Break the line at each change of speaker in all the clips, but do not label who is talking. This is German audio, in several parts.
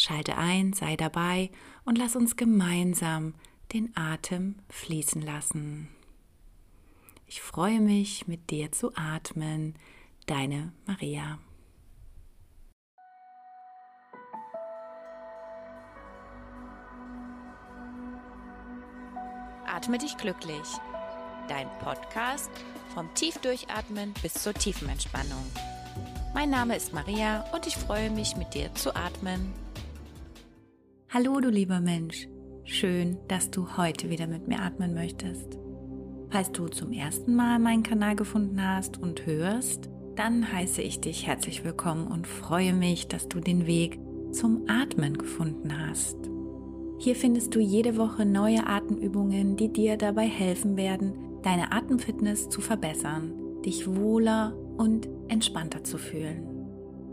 Schalte ein, sei dabei und lass uns gemeinsam den Atem fließen lassen. Ich freue mich, mit dir zu atmen. Deine Maria. Atme dich glücklich. Dein Podcast vom Tiefdurchatmen bis zur tiefen Entspannung. Mein Name ist Maria und ich freue mich, mit dir zu atmen. Hallo du lieber Mensch, schön, dass du heute wieder mit mir atmen möchtest. Falls du zum ersten Mal meinen Kanal gefunden hast und hörst, dann heiße ich dich herzlich willkommen und freue mich, dass du den Weg zum Atmen gefunden hast. Hier findest du jede Woche neue Atemübungen, die dir dabei helfen werden, deine Atemfitness zu verbessern, dich wohler und entspannter zu fühlen.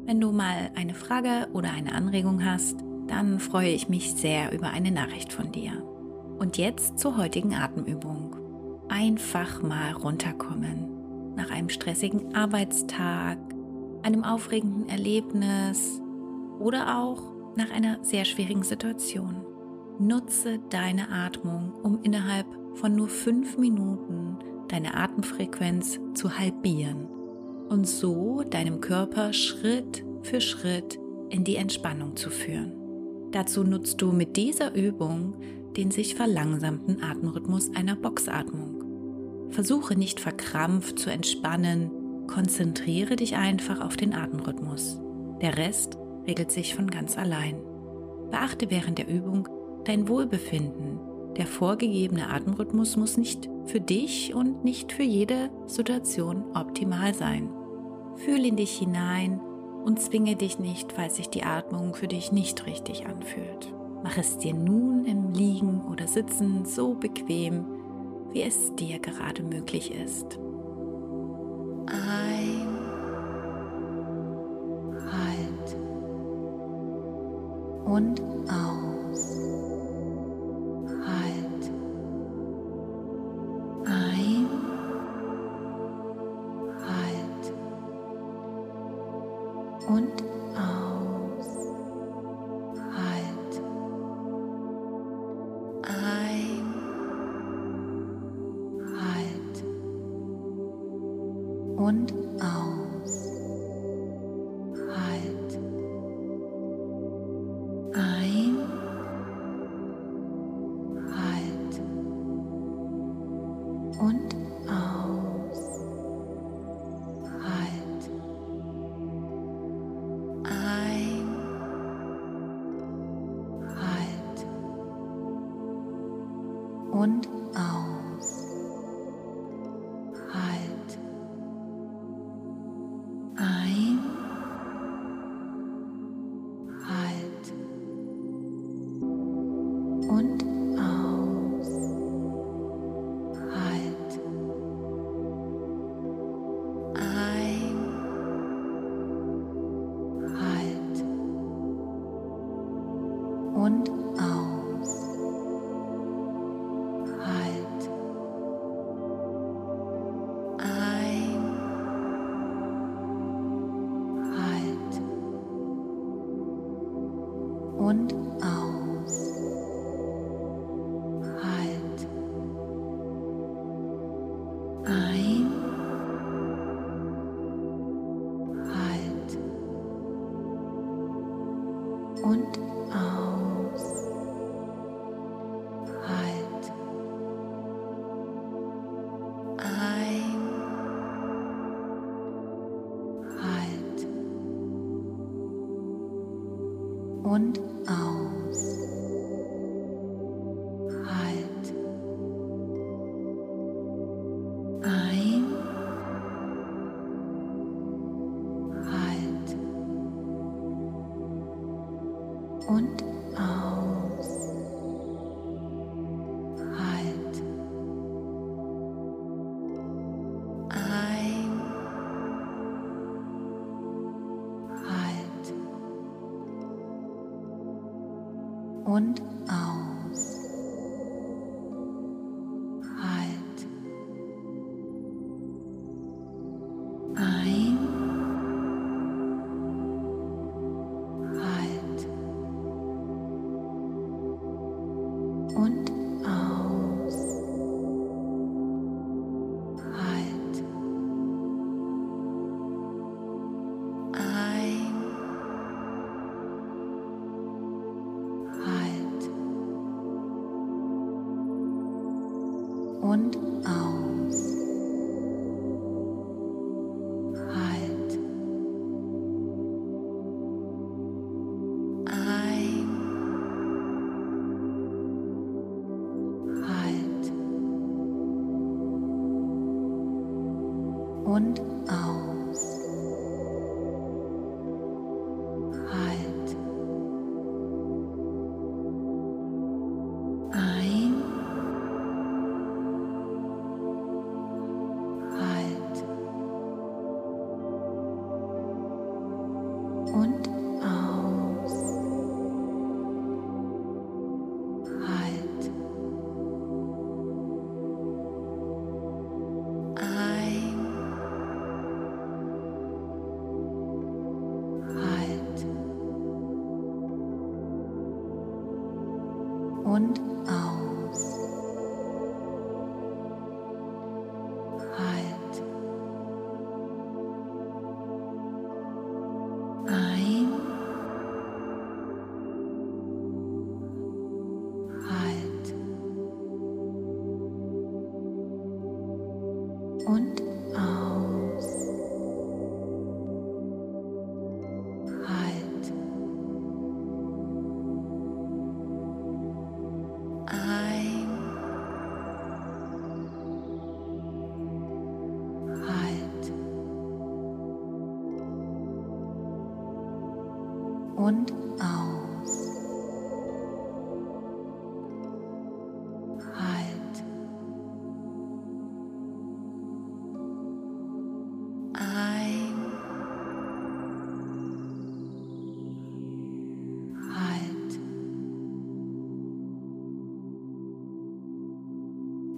Wenn du mal eine Frage oder eine Anregung hast, dann freue ich mich sehr über eine Nachricht von dir. Und jetzt zur heutigen Atemübung. Einfach mal runterkommen. Nach einem stressigen Arbeitstag, einem aufregenden Erlebnis oder auch nach einer sehr schwierigen Situation. Nutze deine Atmung, um innerhalb von nur fünf Minuten deine Atemfrequenz zu halbieren und so deinem Körper Schritt für Schritt in die Entspannung zu führen. Dazu nutzt du mit dieser Übung den sich verlangsamten Atemrhythmus einer Boxatmung. Versuche nicht verkrampft zu entspannen, konzentriere dich einfach auf den Atemrhythmus. Der Rest regelt sich von ganz allein. Beachte während der Übung dein Wohlbefinden. Der vorgegebene Atemrhythmus muss nicht für dich und nicht für jede Situation optimal sein. Fühl in dich hinein und zwinge dich nicht, falls sich die Atmung für dich nicht richtig anfühlt. Mach es dir nun im Liegen oder Sitzen so bequem, wie es dir gerade möglich ist. Ein, halt und aus. Und aus. Halt. Ein. Halt. Und und aus. Halt. Ein. Halt. Und aus. Halt. Ein. Halt. Und und und aus. Halt. Ein. Halt. Und aus.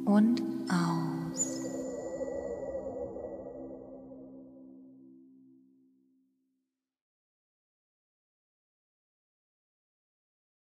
Und aus.